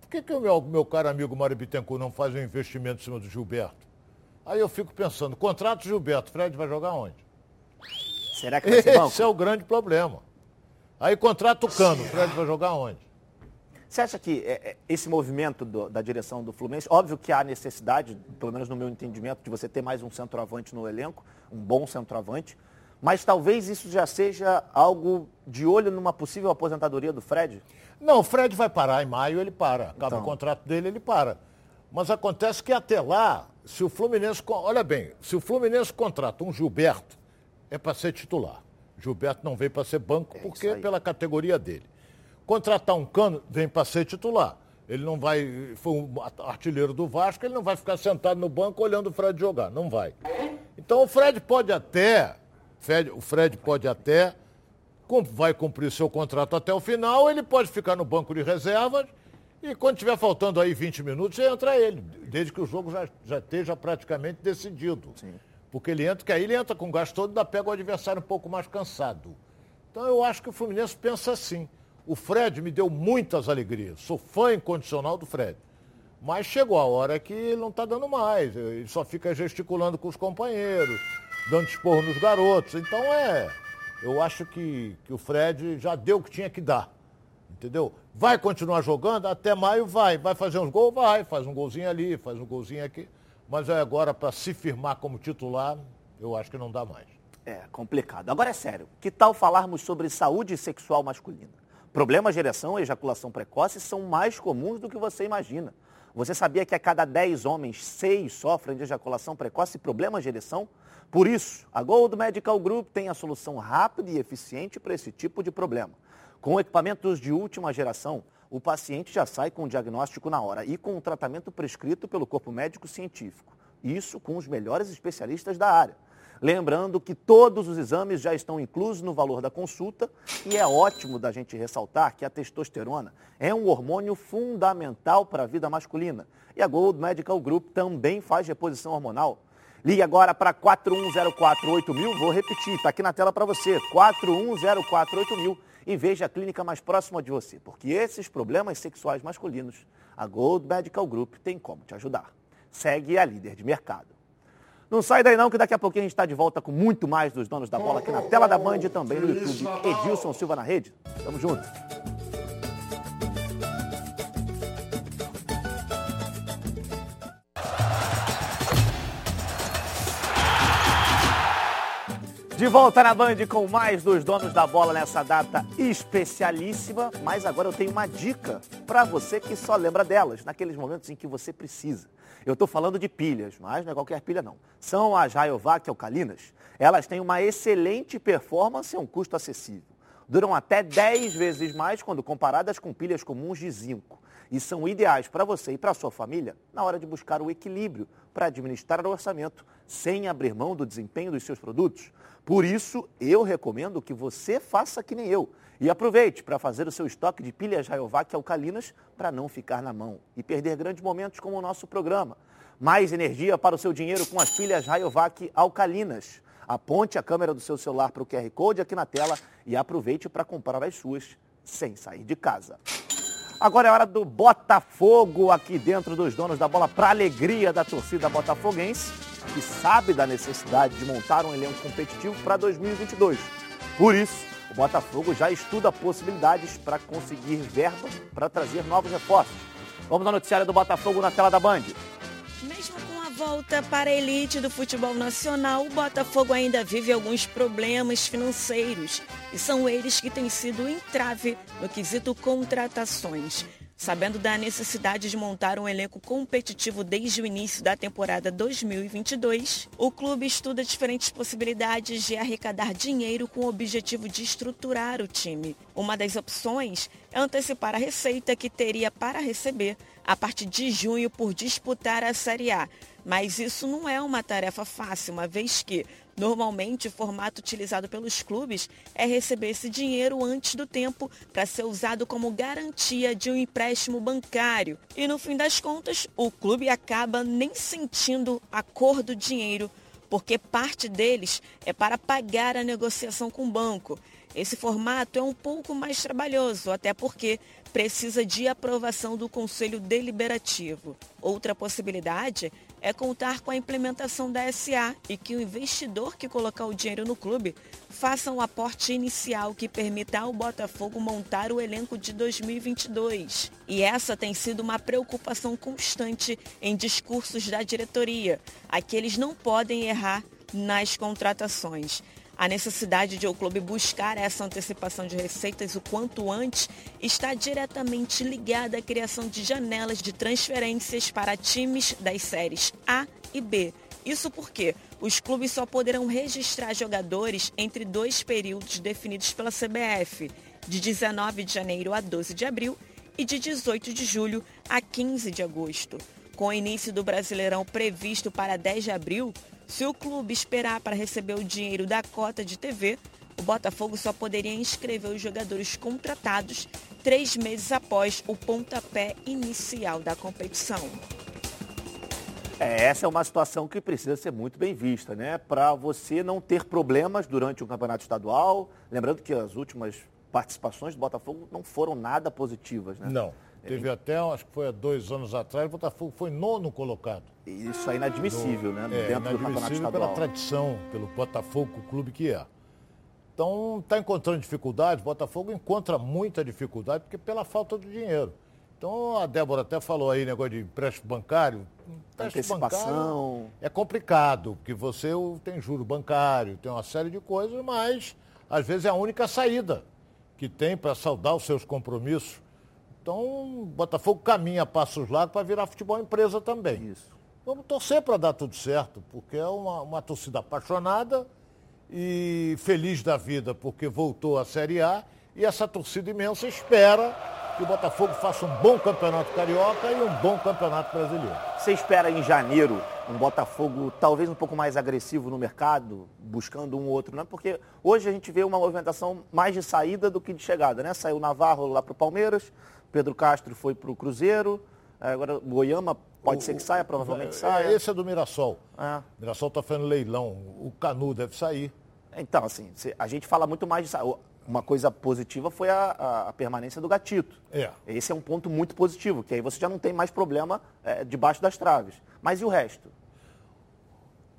Por que, que o meu, meu caro amigo Mário Bittencourt não faz um investimento em cima do Gilberto? Aí eu fico pensando, contrato Gilberto, Fred vai jogar onde? Será que vai ser banco? Esse é o grande problema. Aí contrata o Cano, Fred vai jogar onde? Você acha que é, é, esse movimento do, da direção do Fluminense, óbvio que há necessidade, pelo menos no meu entendimento, de você ter mais um centroavante no elenco, um bom centroavante, mas talvez isso já seja algo de olho numa possível aposentadoria do Fred? Não, o Fred vai parar em maio, ele para. Acaba então. o contrato dele, ele para. Mas acontece que até lá, se o Fluminense. Olha bem, se o Fluminense contrata um Gilberto, é para ser titular. Gilberto não veio para ser banco, é porque pela categoria dele. Contratar um cano, vem para ser titular. Ele não vai, foi um artilheiro do Vasco, ele não vai ficar sentado no banco olhando o Fred jogar, não vai. Então o Fred pode até, Fred, o Fred pode até, vai cumprir seu contrato até o final, ele pode ficar no banco de reservas e quando tiver faltando aí 20 minutos, entra ele, desde que o jogo já, já esteja praticamente decidido. Sim. Porque ele entra, que aí ele entra com o gás todo, ainda pega o adversário um pouco mais cansado. Então eu acho que o Fluminense pensa assim. O Fred me deu muitas alegrias. Sou fã incondicional do Fred. Mas chegou a hora que ele não está dando mais. Ele só fica gesticulando com os companheiros, dando esporro nos garotos. Então é. Eu acho que, que o Fred já deu o que tinha que dar. Entendeu? Vai continuar jogando? Até maio vai. Vai fazer uns gols? Vai. Faz um golzinho ali, faz um golzinho aqui. Mas é agora para se firmar como titular, eu acho que não dá mais. É complicado. Agora é sério. Que tal falarmos sobre saúde sexual masculina? Problemas de ereção e ejaculação precoce são mais comuns do que você imagina. Você sabia que a cada 10 homens, 6 sofrem de ejaculação precoce e problemas de ereção? Por isso, a Gold Medical Group tem a solução rápida e eficiente para esse tipo de problema. Com equipamentos de última geração, o paciente já sai com o diagnóstico na hora e com o tratamento prescrito pelo corpo médico científico. Isso com os melhores especialistas da área. Lembrando que todos os exames já estão inclusos no valor da consulta e é ótimo da gente ressaltar que a testosterona é um hormônio fundamental para a vida masculina. E a Gold Medical Group também faz reposição hormonal. Ligue agora para 41048000, vou repetir, está aqui na tela para você, 41048000 e veja a clínica mais próxima de você, porque esses problemas sexuais masculinos, a Gold Medical Group tem como te ajudar. Segue a líder de mercado. Não sai daí não, que daqui a pouquinho a gente está de volta com muito mais dos donos da bola aqui na tela da Band e também no YouTube. Edilson Silva na rede. Tamo junto. De volta na Band com mais dos donos da bola nessa data especialíssima, mas agora eu tenho uma dica para você que só lembra delas, naqueles momentos em que você precisa. Eu estou falando de pilhas, mas não é qualquer pilha não. São as Rayovac alcalinas. Elas têm uma excelente performance e um custo acessível. Duram até 10 vezes mais quando comparadas com pilhas comuns de zinco. E são ideais para você e para sua família na hora de buscar o equilíbrio para administrar o orçamento sem abrir mão do desempenho dos seus produtos. Por isso, eu recomendo que você faça que nem eu e aproveite para fazer o seu estoque de pilhas Rayovac alcalinas para não ficar na mão e perder grandes momentos como o nosso programa. Mais energia para o seu dinheiro com as pilhas Rayovac alcalinas. Aponte a câmera do seu celular para o QR Code aqui na tela e aproveite para comprar as suas sem sair de casa. Agora é hora do Botafogo aqui dentro dos donos da bola para alegria da torcida botafoguense, que sabe da necessidade de montar um elenco competitivo para 2022. Por isso, o Botafogo já estuda possibilidades para conseguir verba para trazer novos reforços. Vamos ao noticiário do Botafogo na tela da Band. Mesmo com a volta para a elite do futebol nacional, o Botafogo ainda vive alguns problemas financeiros. E são eles que têm sido entrave no quesito contratações. Sabendo da necessidade de montar um elenco competitivo desde o início da temporada 2022, o clube estuda diferentes possibilidades de arrecadar dinheiro com o objetivo de estruturar o time. Uma das opções é antecipar a receita que teria para receber a partir de junho por disputar a Série A. Mas isso não é uma tarefa fácil, uma vez que Normalmente, o formato utilizado pelos clubes é receber esse dinheiro antes do tempo para ser usado como garantia de um empréstimo bancário. E no fim das contas, o clube acaba nem sentindo a cor do dinheiro, porque parte deles é para pagar a negociação com o banco. Esse formato é um pouco mais trabalhoso, até porque precisa de aprovação do Conselho Deliberativo. Outra possibilidade é contar com a implementação da SA e que o investidor que colocar o dinheiro no clube faça um aporte inicial que permita ao Botafogo montar o elenco de 2022. E essa tem sido uma preocupação constante em discursos da diretoria. Aqueles não podem errar nas contratações. A necessidade de o clube buscar essa antecipação de receitas o quanto antes está diretamente ligada à criação de janelas de transferências para times das séries A e B. Isso porque os clubes só poderão registrar jogadores entre dois períodos definidos pela CBF, de 19 de janeiro a 12 de abril e de 18 de julho a 15 de agosto. Com o início do Brasileirão previsto para 10 de abril, se o clube esperar para receber o dinheiro da cota de TV, o Botafogo só poderia inscrever os jogadores contratados três meses após o pontapé inicial da competição. É, essa é uma situação que precisa ser muito bem vista, né? Para você não ter problemas durante o campeonato estadual. Lembrando que as últimas participações do Botafogo não foram nada positivas, né? Não. Teve até, acho que foi há dois anos atrás, o Botafogo foi nono colocado. Isso é inadmissível, no, né? É, Dentro do estadual. pela tradição, pelo Botafogo, o clube que é. Então, está encontrando dificuldade, o Botafogo encontra muita dificuldade, porque pela falta de dinheiro. Então, a Débora até falou aí, negócio de empréstimo bancário. Empréstimo bancário é complicado, porque você tem juro bancário, tem uma série de coisas, mas às vezes é a única saída que tem para saldar os seus compromissos então, o Botafogo caminha passos largos para virar futebol empresa também. Isso. Vamos torcer para dar tudo certo, porque é uma, uma torcida apaixonada e feliz da vida porque voltou à Série A e essa torcida imensa espera que o Botafogo faça um bom campeonato carioca e um bom campeonato brasileiro. Você espera em janeiro um Botafogo talvez um pouco mais agressivo no mercado, buscando um outro, né? Porque hoje a gente vê uma movimentação mais de saída do que de chegada, né? Saiu o Navarro lá para o Palmeiras, Pedro Castro foi para o Cruzeiro, é, agora o Goiama pode o, ser que saia, provavelmente é, saia. Esse é do Mirassol. É. Mirassol está fazendo leilão, o Canu deve sair. Então, assim, a gente fala muito mais de uma coisa positiva foi a, a, a, permanência do gatito. É. Esse é um ponto muito positivo, que aí você já não tem mais problema é, debaixo das traves. Mas e o resto?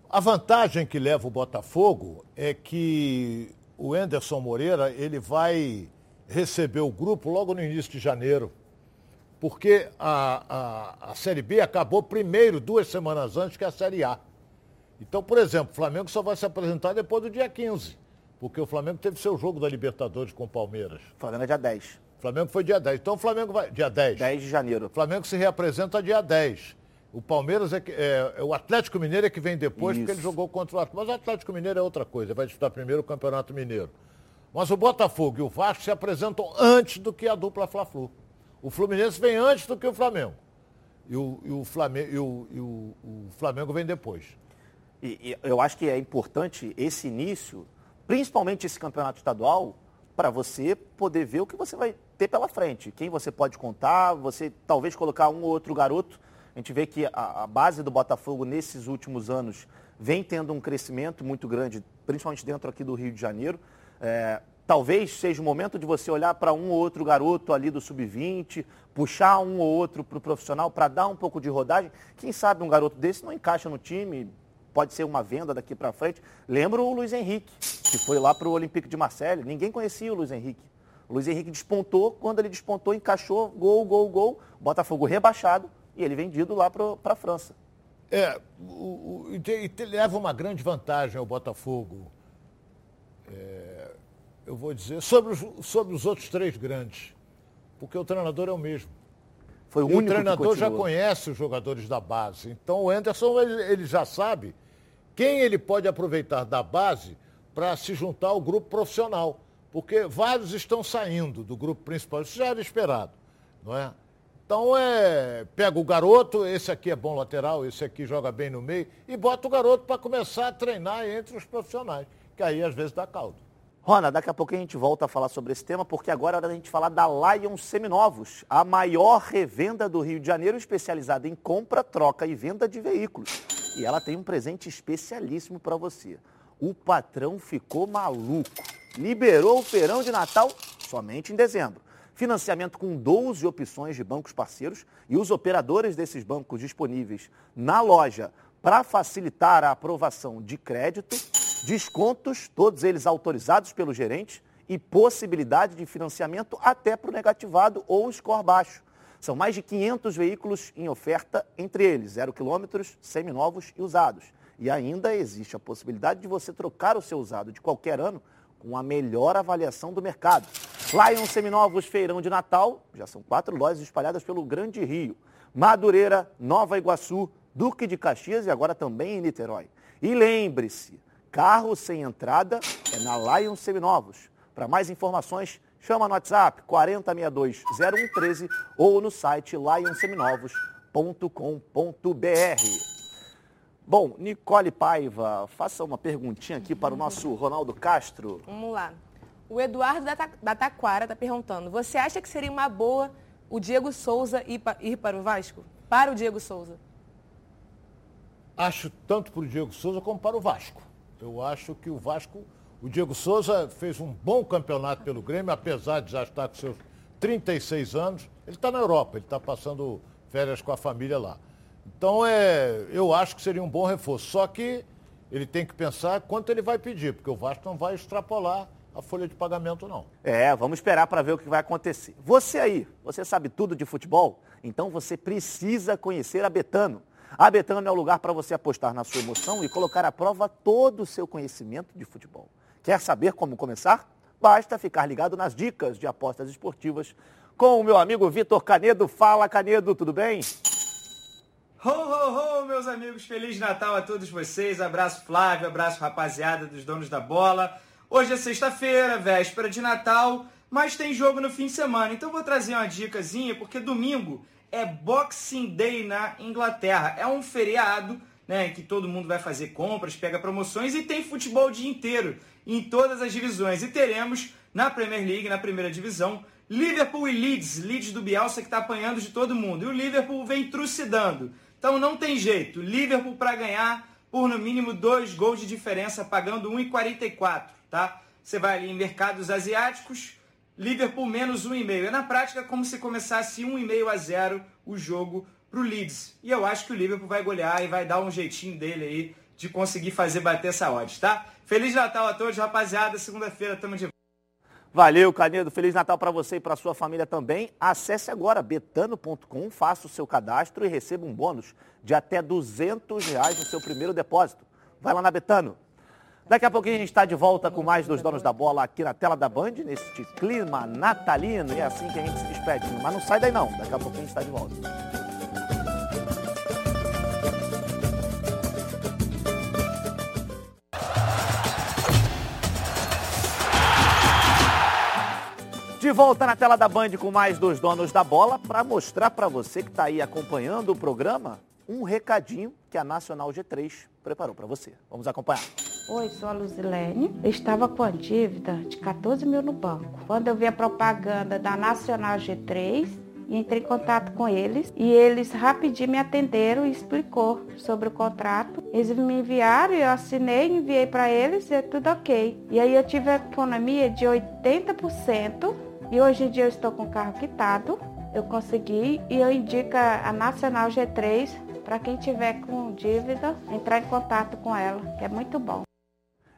A vantagem que leva o Botafogo é que o Enderson Moreira ele vai receber o grupo logo no início de janeiro. Porque a, a, a Série B acabou primeiro, duas semanas antes que a Série A. Então, por exemplo, o Flamengo só vai se apresentar depois do dia 15. Porque o Flamengo teve seu jogo da Libertadores com o Palmeiras. O Flamengo é dia 10. O Flamengo foi dia 10. Então o Flamengo vai. Dia 10. 10 de janeiro. O Flamengo se reapresenta dia 10. O Palmeiras é, é, é, o Atlético Mineiro é que vem depois, Isso. porque ele jogou contra o Atlético. Mas o Atlético Mineiro é outra coisa, vai disputar primeiro o Campeonato Mineiro. Mas o Botafogo e o Vasco se apresentam antes do que a dupla Fla-Flu. O Fluminense vem antes do que o Flamengo. E o, e o, Flamengo, e o, e o, Flamengo vem depois. E, eu acho que é importante esse início, principalmente esse campeonato estadual, para você poder ver o que você vai ter pela frente. Quem você pode contar, você talvez colocar um ou outro garoto. A gente vê que a, a base do Botafogo nesses últimos anos vem tendo um crescimento muito grande, principalmente dentro aqui do Rio de Janeiro. É, talvez seja o momento de você olhar para um ou outro garoto ali do sub-20, puxar um ou outro para o profissional para dar um pouco de rodagem. Quem sabe um garoto desse não encaixa no time, pode ser uma venda daqui para frente. Lembro o Luiz Henrique, que foi lá para o Olympique de Marseille. Ninguém conhecia o Luiz Henrique. O Luiz Henrique despontou, quando ele despontou, encaixou, gol, gol, gol. Botafogo rebaixado e ele vendido lá para a França. É, o, o, e, te, leva uma grande vantagem ao Botafogo, é, eu vou dizer, sobre os, sobre os outros três grandes, porque o treinador é o mesmo. Foi o e único o treinador já conhece os jogadores da base. Então o Anderson ele, ele já sabe quem ele pode aproveitar da base para se juntar ao grupo profissional. Porque vários estão saindo do grupo principal. Isso já era esperado, não é? Então é, pega o garoto, esse aqui é bom lateral, esse aqui joga bem no meio, e bota o garoto para começar a treinar entre os profissionais, que aí às vezes dá caldo. Rona, daqui a pouco a gente volta a falar sobre esse tema, porque agora é hora da gente falar da Lion Seminovos, a maior revenda do Rio de Janeiro, especializada em compra, troca e venda de veículos. E ela tem um presente especialíssimo para você. O patrão ficou maluco. Liberou o feirão de Natal somente em dezembro. Financiamento com 12 opções de bancos parceiros e os operadores desses bancos disponíveis na loja para facilitar a aprovação de crédito descontos, todos eles autorizados pelo gerente, e possibilidade de financiamento até para o negativado ou score baixo. São mais de 500 veículos em oferta, entre eles zero quilômetros, seminovos e usados. E ainda existe a possibilidade de você trocar o seu usado de qualquer ano com a melhor avaliação do mercado. Lion Seminovos Feirão de Natal, já são quatro lojas espalhadas pelo Grande Rio. Madureira, Nova Iguaçu, Duque de Caxias e agora também em Niterói. E lembre-se, Carro sem entrada é na Lion Seminovos. Para mais informações, chama no WhatsApp 4062-0113 ou no site lionseminovos.com.br. Bom, Nicole Paiva, faça uma perguntinha aqui para o nosso Ronaldo Castro. Vamos lá. O Eduardo da Taquara está perguntando, você acha que seria uma boa o Diego Souza ir para o Vasco? Para o Diego Souza? Acho tanto para o Diego Souza como para o Vasco. Eu acho que o Vasco, o Diego Souza fez um bom campeonato pelo Grêmio, apesar de já estar com seus 36 anos. Ele está na Europa, ele está passando férias com a família lá. Então, é, eu acho que seria um bom reforço. Só que ele tem que pensar quanto ele vai pedir, porque o Vasco não vai extrapolar a folha de pagamento, não. É, vamos esperar para ver o que vai acontecer. Você aí, você sabe tudo de futebol? Então você precisa conhecer a Betano. A Betano é o lugar para você apostar na sua emoção e colocar à prova todo o seu conhecimento de futebol. Quer saber como começar? Basta ficar ligado nas dicas de apostas esportivas com o meu amigo Vitor Canedo. Fala, Canedo, tudo bem? Ho, ho, ho, meus amigos, Feliz Natal a todos vocês. Abraço Flávio, abraço rapaziada dos donos da bola. Hoje é sexta-feira, véspera de Natal, mas tem jogo no fim de semana. Então vou trazer uma dicasinha, porque domingo é Boxing Day na Inglaterra. É um feriado, né, que todo mundo vai fazer compras, pega promoções e tem futebol o dia inteiro em todas as divisões. E teremos na Premier League, na primeira divisão, Liverpool e Leeds, Leeds do Bielsa que está apanhando de todo mundo. E o Liverpool vem trucidando. Então não tem jeito. Liverpool para ganhar por no mínimo dois gols de diferença, pagando 1,44, tá? Você vai ali em mercados asiáticos, Liverpool menos 1,5. É na prática como se começasse 1,5 a 0 o jogo para o Leeds. E eu acho que o Liverpool vai golear e vai dar um jeitinho dele aí de conseguir fazer bater essa odds, tá? Feliz Natal a todos, rapaziada. Segunda-feira estamos de Valeu, Canedo. Feliz Natal para você e para sua família também. Acesse agora betano.com, faça o seu cadastro e receba um bônus de até 200 reais no seu primeiro depósito. Vai lá na Betano. Daqui a pouquinho a gente está de volta com mais dos donos da bola aqui na tela da Band, neste clima natalino. E é assim que a gente se despede. Mas não sai daí não, daqui a pouquinho a gente está de volta. De volta na tela da Band com mais dos donos da bola para mostrar para você que está aí acompanhando o programa um recadinho que a Nacional G3 preparou para você. Vamos acompanhar. Oi, sou a Luzilene. Estava com a dívida de 14 mil no banco. Quando eu vi a propaganda da Nacional G3, e entrei em contato com eles e eles rapidinho me atenderam e explicou sobre o contrato. Eles me enviaram, eu assinei, enviei para eles e é tudo ok. E aí eu tive a economia de 80% e hoje em dia eu estou com o carro quitado. Eu consegui e eu indico a Nacional G3 para quem tiver com dívida, entrar em contato com ela, que é muito bom.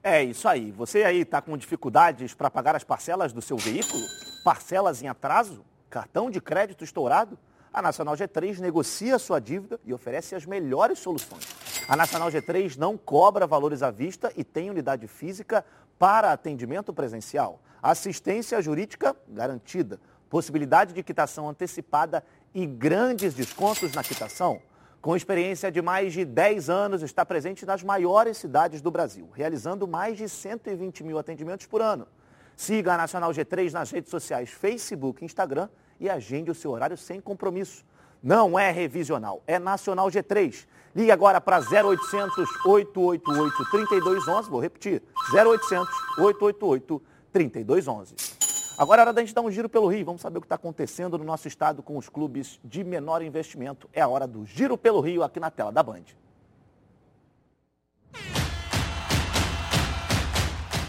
É isso aí. Você aí está com dificuldades para pagar as parcelas do seu veículo? Parcelas em atraso? Cartão de crédito estourado? A Nacional G3 negocia sua dívida e oferece as melhores soluções. A Nacional G3 não cobra valores à vista e tem unidade física para atendimento presencial. Assistência jurídica garantida. Possibilidade de quitação antecipada e grandes descontos na quitação. Com experiência de mais de 10 anos, está presente nas maiores cidades do Brasil, realizando mais de 120 mil atendimentos por ano. Siga a Nacional G3 nas redes sociais Facebook e Instagram e agende o seu horário sem compromisso. Não é revisional, é Nacional G3. Ligue agora para 0800 888 3211, vou repetir, 0800 888 3211. Agora é hora da gente dar um giro pelo Rio. Vamos saber o que está acontecendo no nosso estado com os clubes de menor investimento. É a hora do Giro pelo Rio aqui na tela da Band.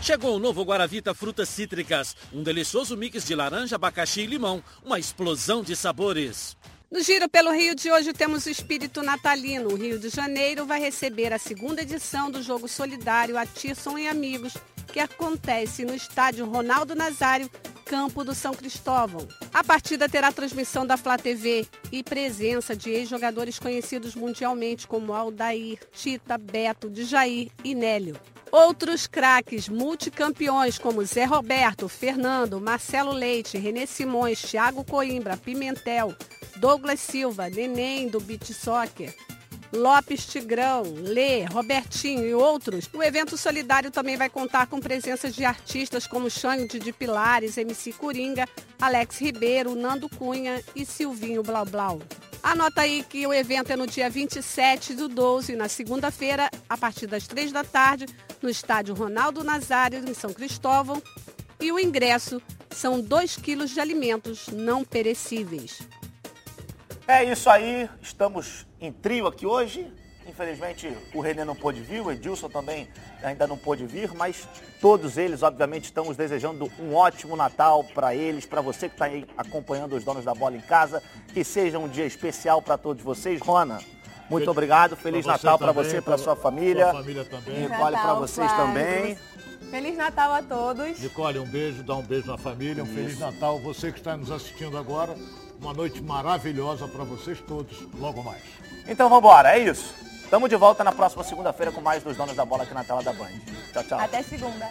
Chegou o novo Guaravita Frutas Cítricas, um delicioso mix de laranja, abacaxi e limão, uma explosão de sabores. No Giro pelo Rio de hoje temos o espírito natalino. O Rio de Janeiro vai receber a segunda edição do jogo solidário Atisson e Amigos, que acontece no estádio Ronaldo Nazário, campo do São Cristóvão. A partida terá transmissão da Flá TV e presença de ex-jogadores conhecidos mundialmente como Aldair, Tita, Beto, Djair e Nélio. Outros craques multicampeões como Zé Roberto, Fernando, Marcelo Leite, Renê Simões, Thiago Coimbra, Pimentel, Douglas Silva, Neném do Beat Soccer, Lopes Tigrão, Lê, Robertinho e outros, o evento solidário também vai contar com presença de artistas como Xande de Pilares, MC Coringa, Alex Ribeiro, Nando Cunha e Silvinho Blau Blau. Anota aí que o evento é no dia 27 do 12, na segunda-feira, a partir das 3 da tarde, no estádio Ronaldo Nazário, em São Cristóvão. E o ingresso são 2 quilos de alimentos não perecíveis. É isso aí, estamos em trio aqui hoje. Infelizmente o Renê não pôde vir, o Edilson também ainda não pôde vir, mas todos eles, obviamente, estamos desejando um ótimo Natal para eles, para você que está aí acompanhando os donos da bola em casa. Que seja um dia especial para todos vocês. Rona, muito obrigado. Feliz pra Natal para você, para sua família. Sua família também. Nicole, para vocês Flávio. também. Feliz Natal a todos. Nicole, um beijo, dá um beijo na família, um Feliz Natal. Você que está nos assistindo agora, uma noite maravilhosa para vocês todos, logo mais. Então vamos embora, é isso. Estamos de volta na próxima segunda-feira com mais dos donos da bola aqui na tela da Band. Tchau, tchau. Até segunda.